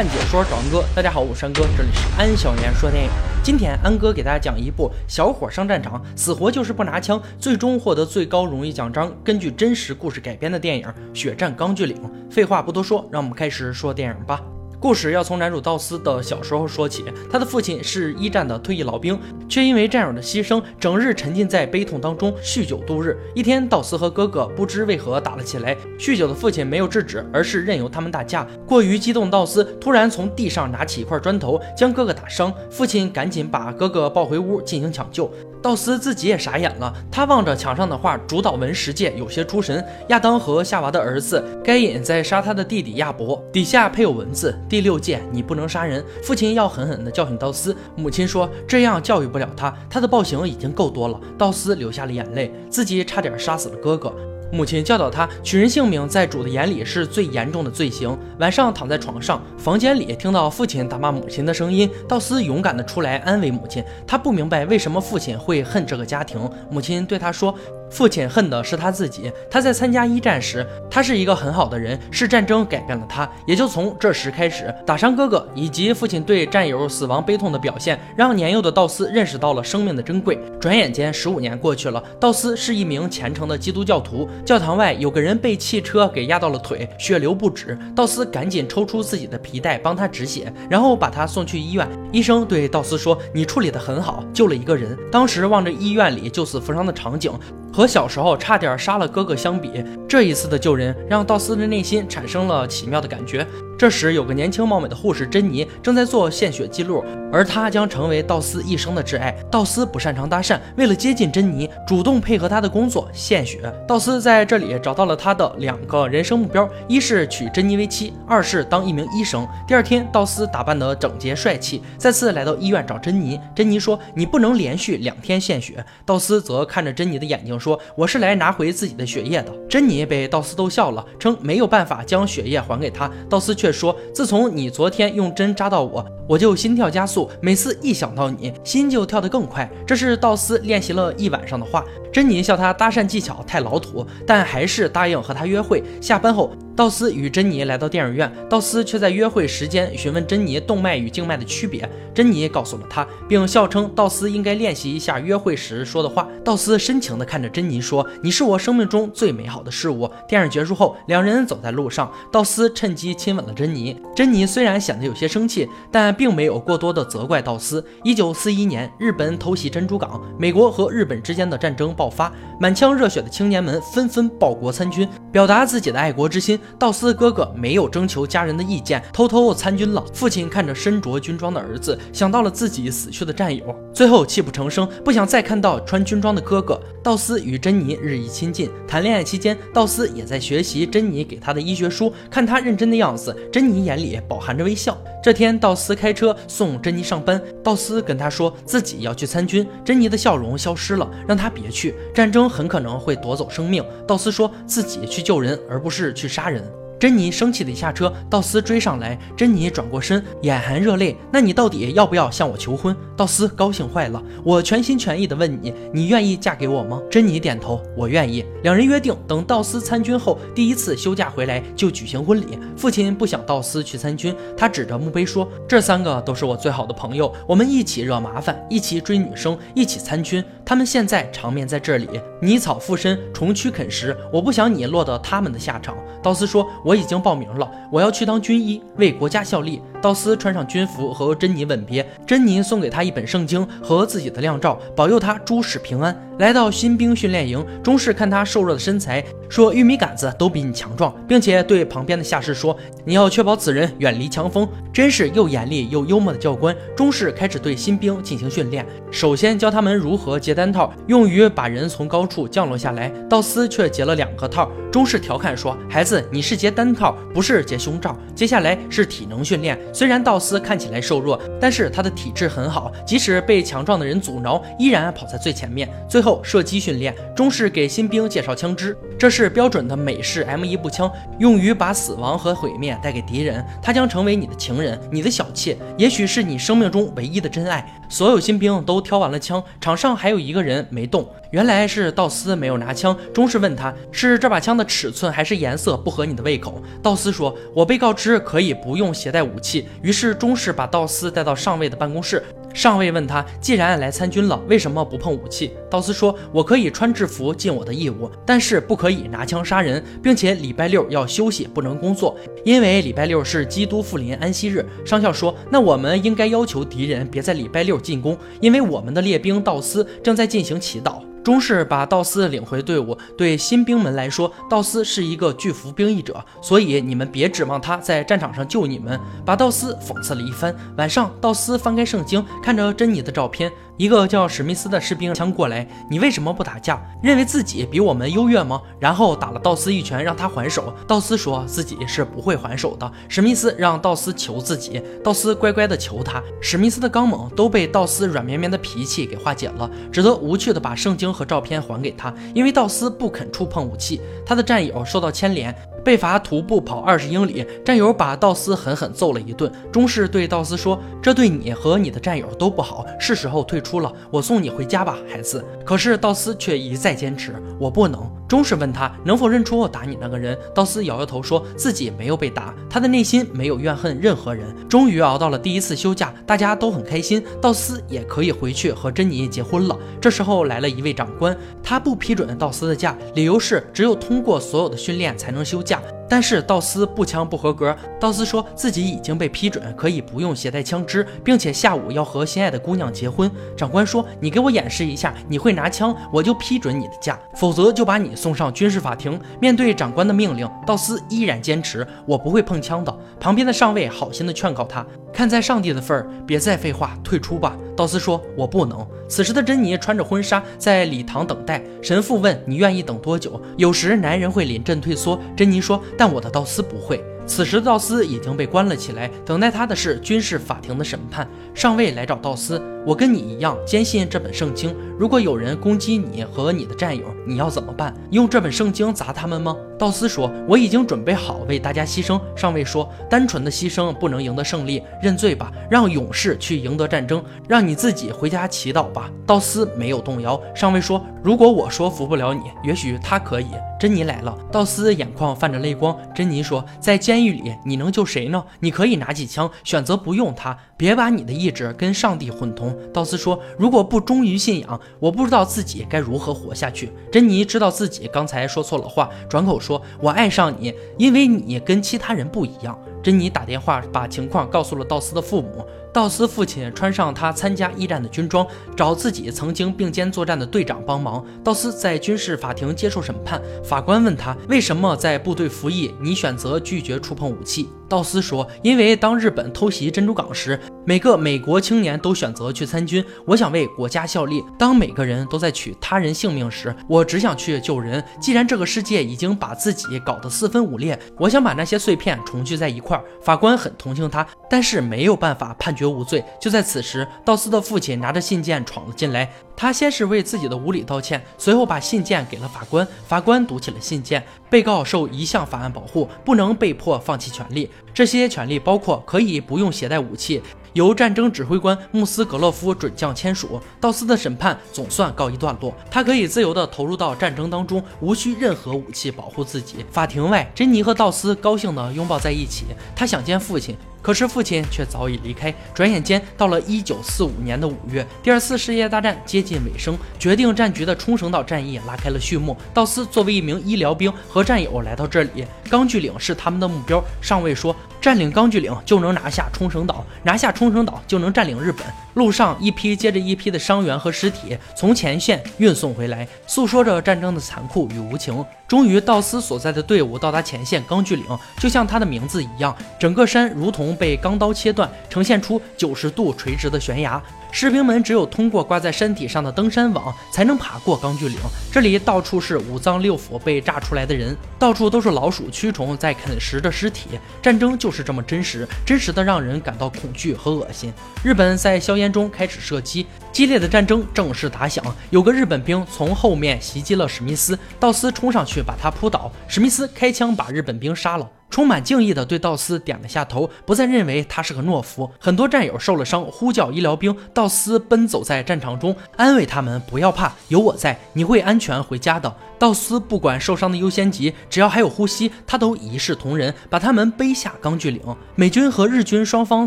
看解说找安哥，大家好，我是安哥，这里是安小言说电影。今天安哥给大家讲一部小伙上战场，死活就是不拿枪，最终获得最高荣誉奖章，根据真实故事改编的电影《血战钢锯岭》。废话不多说，让我们开始说电影吧。故事要从男主道斯的小时候说起。他的父亲是一战的退役老兵，却因为战友的牺牲，整日沉浸在悲痛当中，酗酒度日。一天，道斯和哥哥不知为何打了起来。酗酒的父亲没有制止，而是任由他们打架。过于激动，道斯突然从地上拿起一块砖头，将哥哥打伤。父亲赶紧把哥哥抱回屋进行抢救。道斯自己也傻眼了，他望着墙上的画，主导文十诫有些出神。亚当和夏娃的儿子该隐在杀他的弟弟亚伯，底下配有文字：第六诫，你不能杀人。父亲要狠狠地教训道斯，母亲说这样教育不了他，他的暴行已经够多了。道斯流下了眼泪，自己差点杀死了哥哥。母亲教导他，取人性命在主的眼里是最严重的罪行。晚上躺在床上，房间里听到父亲打骂母亲的声音，道斯勇敢地出来安慰母亲。他不明白为什么父亲会恨这个家庭。母亲对他说。父亲恨的是他自己。他在参加一战时，他是一个很好的人，是战争改变了他。也就从这时开始，打伤哥哥以及父亲对战友死亡悲痛的表现，让年幼的道斯认识到了生命的珍贵。转眼间，十五年过去了，道斯是一名虔诚的基督教徒。教堂外有个人被汽车给压到了腿，血流不止。道斯赶紧抽出自己的皮带帮他止血，然后把他送去医院。医生对道斯说：“你处理得很好，救了一个人。”当时望着医院里救死扶伤的场景。和小时候差点杀了哥哥相比，这一次的救人让道斯的内心产生了奇妙的感觉。这时，有个年轻貌美的护士珍妮正在做献血记录，而她将成为道斯一生的挚爱。道斯不擅长搭讪，为了接近珍妮，主动配合她的工作献血。道斯在这里找到了他的两个人生目标：一是娶珍妮为妻，二是当一名医生。第二天，道斯打扮得整洁帅气，再次来到医院找珍妮。珍妮说：“你不能连续两天献血。”道斯则看着珍妮的眼睛说：“我是来拿回自己的血液的。”珍妮被道斯逗笑了，称没有办法将血液还给他。道斯却。说，自从你昨天用针扎到我，我就心跳加速，每次一想到你，心就跳得更快。这是道斯练习了一晚上的话。珍妮笑他搭讪技巧太老土，但还是答应和他约会。下班后。道斯与珍妮来到电影院，道斯却在约会时间询问珍妮动脉与静脉的区别。珍妮告诉了他，并笑称道斯应该练习一下约会时说的话。道斯深情地看着珍妮说：“你是我生命中最美好的事物。”电影结束后，两人走在路上，道斯趁机亲吻了珍妮。珍妮虽然显得有些生气，但并没有过多的责怪道斯。一九四一年，日本偷袭珍珠港，美国和日本之间的战争爆发，满腔热血的青年们纷纷报国参军，表达自己的爱国之心。道斯哥哥没有征求家人的意见，偷偷参军了。父亲看着身着军装的儿子，想到了自己死去的战友，最后泣不成声，不想再看到穿军装的哥哥。道斯与珍妮日益亲近，谈恋爱期间，道斯也在学习珍妮给他的医学书。看他认真的样子，珍妮眼里饱含着微笑。这天，道斯开车送珍妮上班，道斯跟他说自己要去参军。珍妮的笑容消失了，让他别去，战争很可能会夺走生命。道斯说自己去救人，而不是去杀。人珍妮生气的一下车，道斯追上来，珍妮转过身，眼含热泪。那你到底要不要向我求婚？道斯高兴坏了，我全心全意的问你，你愿意嫁给我吗？珍妮点头，我愿意。两人约定，等道斯参军后第一次休假回来就举行婚礼。父亲不想道斯去参军，他指着墓碑说：“这三个都是我最好的朋友，我们一起惹麻烦，一起追女生，一起参军。他们现在长眠在这里，泥草附身，虫蛆啃食。我不想你落得他们的下场。”道斯说：“我。”我已经报名了，我要去当军医，为国家效力。道斯穿上军服和珍妮吻别，珍妮送给他一本圣经和自己的靓照，保佑他诸事平安。来到新兵训练营，中士看他瘦弱的身材，说玉米杆子都比你强壮，并且对旁边的下士说：“你要确保此人远离强风。”真是又严厉又幽默的教官。中士开始对新兵进行训练，首先教他们如何结单套，用于把人从高处降落下来。道斯却结了两个套。中士调侃说：“孩子，你是结单三套，不是结胸罩。”接下来是体能训练。虽然道斯看起来瘦弱，但是他的体质很好，即使被强壮的人阻挠，依然跑在最前面。最后射击训练，中士给新兵介绍枪支，这是标准的美式 M1 步枪，用于把死亡和毁灭带给敌人。他将成为你的情人，你的小妾，也许是你生命中唯一的真爱。所有新兵都挑完了枪，场上还有一个人没动。原来是道斯没有拿枪。中士问他是这把枪的尺寸还是颜色不合你的胃口。道斯说：“我被告知可以不用携带武器。”于是中士把道斯带到上尉的办公室。上尉问他：“既然来参军了，为什么不碰武器？”道斯说：“我可以穿制服尽我的义务，但是不可以拿枪杀人，并且礼拜六要休息，不能工作，因为礼拜六是基督复临安息日。”上校说：“那我们应该要求敌人别在礼拜六进攻，因为我们的列兵道斯正在进行祈祷。”中士把道斯领回队伍。对新兵们来说，道斯是一个拒服兵役者，所以你们别指望他在战场上救你们。把道斯讽刺了一番。晚上，道斯翻开圣经，看着珍妮的照片。一个叫史密斯的士兵枪过来，你为什么不打架？认为自己比我们优越吗？然后打了道斯一拳，让他还手。道斯说自己是不会还手的。史密斯让道斯求自己，道斯乖乖的求他。史密斯的刚猛都被道斯软绵绵的脾气给化解了，只得无趣的把圣经和照片还给他，因为道斯不肯触碰武器。他的战友受到牵连。被罚徒步跑二十英里，战友把道斯狠狠揍了一顿。中士对道斯说：“这对你和你的战友都不好，是时候退出出了。我送你回家吧，孩子。”可是道斯却一再坚持：“我不能。”中士问他能否认出我打你那个人，道斯摇摇头，说自己没有被打，他的内心没有怨恨任何人。终于熬到了第一次休假，大家都很开心，道斯也可以回去和珍妮结婚了。这时候来了一位长官，他不批准道斯的假，理由是只有通过所有的训练才能休假。但是道斯步枪不合格，道斯说自己已经被批准，可以不用携带枪支，并且下午要和心爱的姑娘结婚。长官说：“你给我演示一下你会拿枪，我就批准你的假，否则就把你送上军事法庭。”面对长官的命令，道斯依然坚持：“我不会碰枪的。”旁边的上尉好心的劝告他。看在上帝的份儿，别再废话，退出吧。道斯说：“我不能。”此时的珍妮穿着婚纱在礼堂等待。神父问：“你愿意等多久？”有时男人会临阵退缩。珍妮说：“但我的道斯不会。”此时，道斯已经被关了起来，等待他的是军事法庭的审判。上尉来找道斯：“我跟你一样坚信这本圣经。如果有人攻击你和你的战友，你要怎么办？用这本圣经砸他们吗？”道斯说：“我已经准备好为大家牺牲。”上尉说：“单纯的牺牲不能赢得胜利，认罪吧，让勇士去赢得战争，让你自己回家祈祷吧。”道斯没有动摇。上尉说：“如果我说服不了你，也许他可以。”珍妮来了，道斯眼眶泛着泪光。珍妮说：“在监狱里，你能救谁呢？你可以拿起枪，选择不用它，别把你的意志跟上帝混同。”道斯说：“如果不忠于信仰，我不知道自己该如何活下去。”珍妮知道自己刚才说错了话，转口说：“我爱上你，因为你跟其他人不一样。”珍妮打电话把情况告诉了道斯的父母。道斯父亲穿上他参加一战的军装，找自己曾经并肩作战的队长帮忙。道斯在军事法庭接受审判，法官问他为什么在部队服役，你选择拒绝触碰武器。道斯说：“因为当日本偷袭珍珠港时，每个美国青年都选择去参军。我想为国家效力。当每个人都在取他人性命时，我只想去救人。既然这个世界已经把自己搞得四分五裂，我想把那些碎片重聚在一块儿。”法官很同情他，但是没有办法判决无罪。就在此时，道斯的父亲拿着信件闯了进来。他先是为自己的无礼道歉，随后把信件给了法官。法官读起了信件：被告受一项法案保护，不能被迫放弃权利。这些权利包括可以不用携带武器，由战争指挥官穆斯格勒夫准将签署。道斯的审判总算告一段落，他可以自由地投入到战争当中，无需任何武器保护自己。法庭外，珍妮和道斯高兴地拥抱在一起。他想见父亲。可是父亲却早已离开。转眼间到了一九四五年的五月，第二次世界大战接近尾声，决定战局的冲绳岛战役拉开了序幕。道斯作为一名医疗兵和战友来到这里，钢锯岭是他们的目标。上尉说，占领钢锯岭就能拿下冲绳岛，拿下冲绳岛就能占领日本。路上一批接着一批的伤员和尸体从前线运送回来，诉说着战争的残酷与无情。终于，道斯所在的队伍到达前线钢锯岭，就像他的名字一样，整个山如同被钢刀切断，呈现出九十度垂直的悬崖。士兵们只有通过挂在山体上的登山网，才能爬过钢锯岭。这里到处是五脏六腑被炸出来的人，到处都是老鼠、蛆虫在啃食着尸体。战争就是这么真实，真实的让人感到恐惧和恶心。日本在硝烟中开始射击，激烈的战争正式打响。有个日本兵从后面袭击了史密斯，道斯冲上去把他扑倒，史密斯开枪把日本兵杀了。充满敬意的对道斯点了下头，不再认为他是个懦夫。很多战友受了伤，呼叫医疗兵。道斯奔走在战场中，安慰他们：“不要怕，有我在，你会安全回家的。”道斯不管受伤的优先级，只要还有呼吸，他都一视同仁，把他们背下钢锯岭。美军和日军双方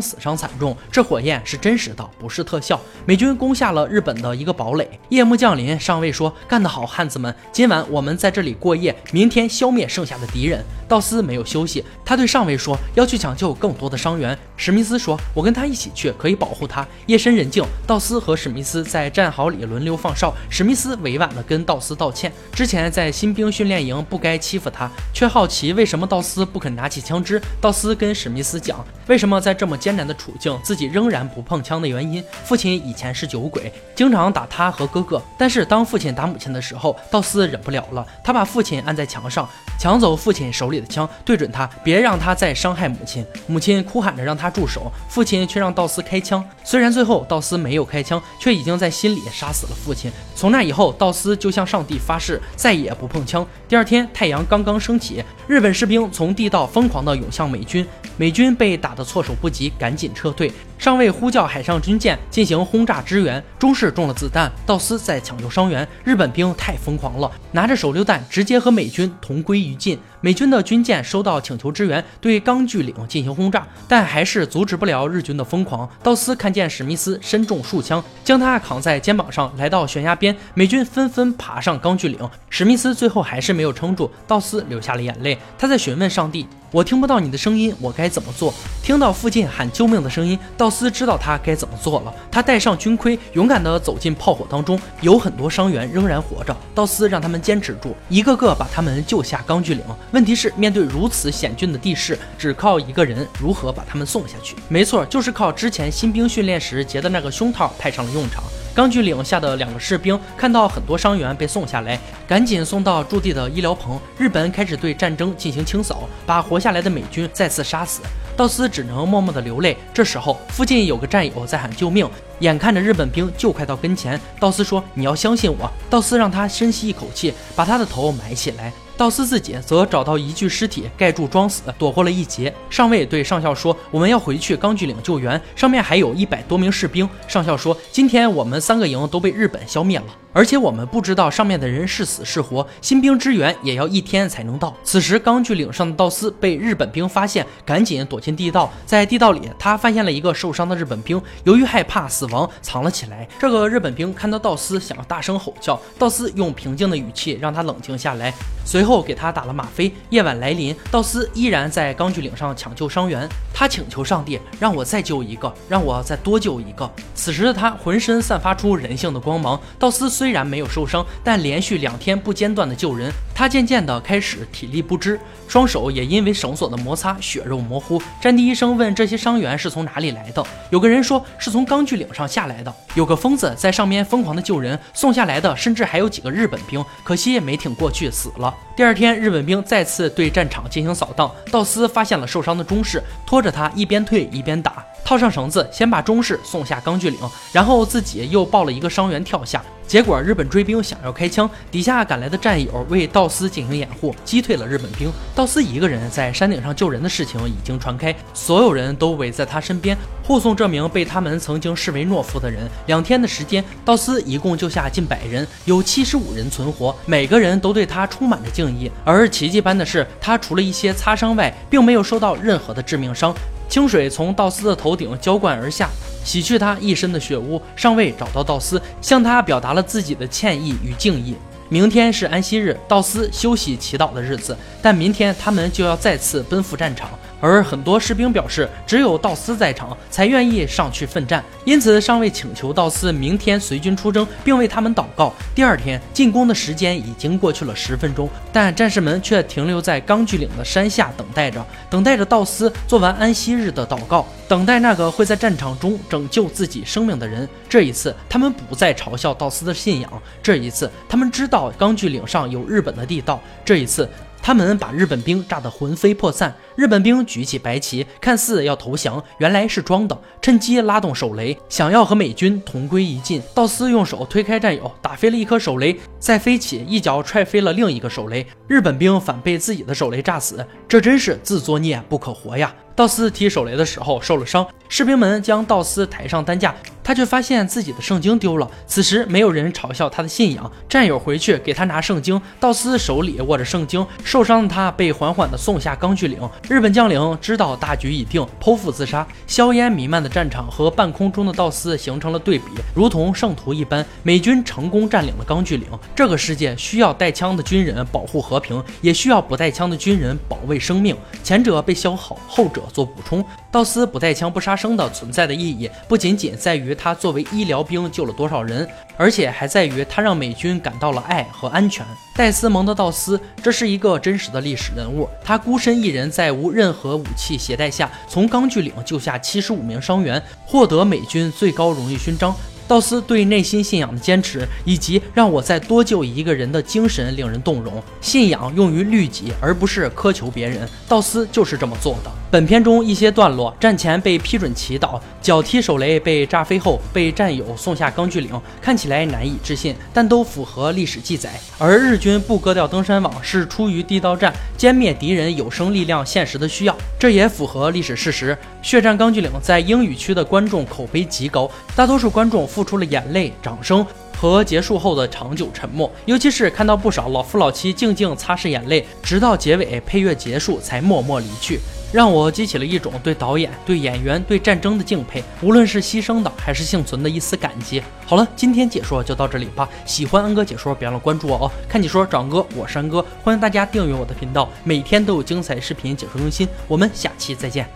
死伤惨重，这火焰是真实的，不是特效。美军攻下了日本的一个堡垒。夜幕降临，上尉说：“干得好，汉子们！今晚我们在这里过夜，明天消灭剩下的敌人。”道斯没有休息，他对上尉说：“要去抢救更多的伤员。”史密斯说：“我跟他一起去，可以保护他。”夜深人静，道斯和史密斯在战壕里轮流放哨。史密斯委婉地跟道斯道歉，之前在新兵训练营不该欺负他，却好奇为什么道斯不肯拿起枪支。道斯跟史密斯讲，为什么在这么艰难的处境，自己仍然不碰枪的原因。父亲以前是酒鬼，经常打他和哥哥。但是当父亲打母亲的时候，道斯忍不了了，他把父亲按在墙上，抢走父亲手里的枪，对准他，别让他再伤害母亲。母亲哭喊着让他住手，父亲却让道斯开枪。虽然最后道斯没有开枪，却已经在心里杀死了父亲。从那以后，道斯就向上帝发誓，再也不碰枪。第二天，太阳刚刚升起，日本士兵从地道疯狂地涌向美军，美军被打得措手不及，赶紧撤退。上尉呼叫海上军舰进行轰炸支援，中士中了子弹，道斯在抢救伤员。日本兵太疯狂了，拿着手榴弹直接和美军同归于尽。美军的军舰收到请求支援，对钢锯岭进行轰炸，但还是阻止不了日军的疯狂。道斯看见史密斯身中数枪，将他扛在肩膀上，来到悬崖边。美军纷纷爬上钢锯岭，史密斯最后还是没有撑住，道斯流下了眼泪。他在询问上帝：“我听不到你的声音，我该怎么做？”听到附近喊救命的声音，道斯知道他该怎么做了。他戴上军盔，勇敢地走进炮火当中。有很多伤员仍然活着，道斯让他们坚持住，一个个把他们救下钢锯岭。问题是，面对如此险峻的地势，只靠一个人如何把他们送下去？没错，就是靠之前新兵训练时结的那个胸套派上了用场。钢锯岭下的两个士兵看到很多伤员被送下来，赶紧送到驻地的医疗棚。日本开始对战争进行清扫，把活下来的美军再次杀死。道斯只能默默地流泪。这时候，附近有个战友在喊救命，眼看着日本兵就快到跟前，道斯说：“你要相信我。”道斯让他深吸一口气，把他的头埋起来。道斯自己则找到一具尸体盖住装死，躲过了一劫。上尉对上校说：“我们要回去钢锯岭救援，上面还有一百多名士兵。”上校说：“今天我们三个营都被日本消灭了。”而且我们不知道上面的人是死是活，新兵支援也要一天才能到。此时，钢锯岭上的道斯被日本兵发现，赶紧躲进地道。在地道里，他发现了一个受伤的日本兵，由于害怕死亡，藏了起来。这个日本兵看到道斯，想要大声吼叫，道斯用平静的语气让他冷静下来，随随后给他打了吗啡。夜晚来临，道斯依然在钢锯岭上抢救伤员。他请求上帝让我再救一个，让我再多救一个。此时的他浑身散发出人性的光芒。道斯虽然没有受伤，但连续两天不间断的救人，他渐渐的开始体力不支，双手也因为绳索的摩擦血肉模糊。战地医生问这些伤员是从哪里来的，有个人说是从钢锯岭上下来的，有个疯子在上面疯狂的救人，送下来的甚至还有几个日本兵，可惜没挺过去死了。第二天，日本兵再次对战场进行扫荡，道斯发现了受伤的中士，拖着他一边退一边打。套上绳子，先把中士送下钢锯岭，然后自己又抱了一个伤员跳下。结果日本追兵想要开枪，底下赶来的战友为道斯进行掩护，击退了日本兵。道斯一个人在山顶上救人的事情已经传开，所有人都围在他身边护送这名被他们曾经视为懦夫的人。两天的时间，道斯一共救下近百人，有七十五人存活，每个人都对他充满着敬意。而奇迹般的是，他除了一些擦伤外，并没有受到任何的致命伤。清水从道斯的头顶浇灌而下，洗去他一身的血污。上尉找到道斯，向他表达了自己的歉意与敬意。明天是安息日，道斯休息祈祷的日子，但明天他们就要再次奔赴战场。而很多士兵表示，只有道斯在场，才愿意上去奋战。因此，上尉请求道斯明天随军出征，并为他们祷告。第二天进攻的时间已经过去了十分钟，但战士们却停留在钢锯岭的山下等待着，等待着道斯做完安息日的祷告，等待那个会在战场中拯救自己生命的人。这一次，他们不再嘲笑道斯的信仰。这一次，他们知道钢锯岭上有日本的地道。这一次。他们把日本兵炸得魂飞魄散。日本兵举起白旗，看似要投降，原来是装的，趁机拉动手雷，想要和美军同归于尽。道斯用手推开战友，打飞了一颗手雷，再飞起一脚踹飞了另一个手雷。日本兵反被自己的手雷炸死，这真是自作孽不可活呀！道斯提手雷的时候受了伤，士兵们将道斯抬上担架，他却发现自己的圣经丢了。此时没有人嘲笑他的信仰，战友回去给他拿圣经，道斯手里握着圣经，受伤的他被缓缓地送下钢锯岭。日本将领知道大局已定，剖腹自杀。硝烟弥漫的战场和半空中的道斯形成了对比，如同圣徒一般。美军成功占领了钢锯岭。这个世界需要带枪的军人保护和平，也需要不带枪的军人保卫生命。前者被消耗，后者。做补充，道斯不带枪不杀生的存在的意义，不仅仅在于他作为医疗兵救了多少人，而且还在于他让美军感到了爱和安全。戴斯蒙德道斯，这是一个真实的历史人物，他孤身一人在无任何武器携带下，从钢锯岭救下七十五名伤员，获得美军最高荣誉勋章。道斯对内心信仰的坚持，以及让我再多救一个人的精神，令人动容。信仰用于律己，而不是苛求别人。道斯就是这么做的。本片中一些段落，战前被批准祈祷，脚踢手雷被炸飞后被战友送下钢锯岭，看起来难以置信，但都符合历史记载。而日军不割掉登山网，是出于地道战歼灭敌人有生力量现实的需要，这也符合历史事实。血战钢锯岭在英语区的观众口碑极高，大多数观众。付出了眼泪、掌声和结束后的长久沉默，尤其是看到不少老夫老妻静静擦拭眼泪，直到结尾配乐结束才默默离去，让我激起了一种对导演、对演员、对战争的敬佩，无论是牺牲的还是幸存的一丝感激。好了，今天解说就到这里吧。喜欢安哥解说，别忘了关注我哦。看解说找安哥，我是安哥，欢迎大家订阅我的频道，每天都有精彩视频解说更新。我们下期再见。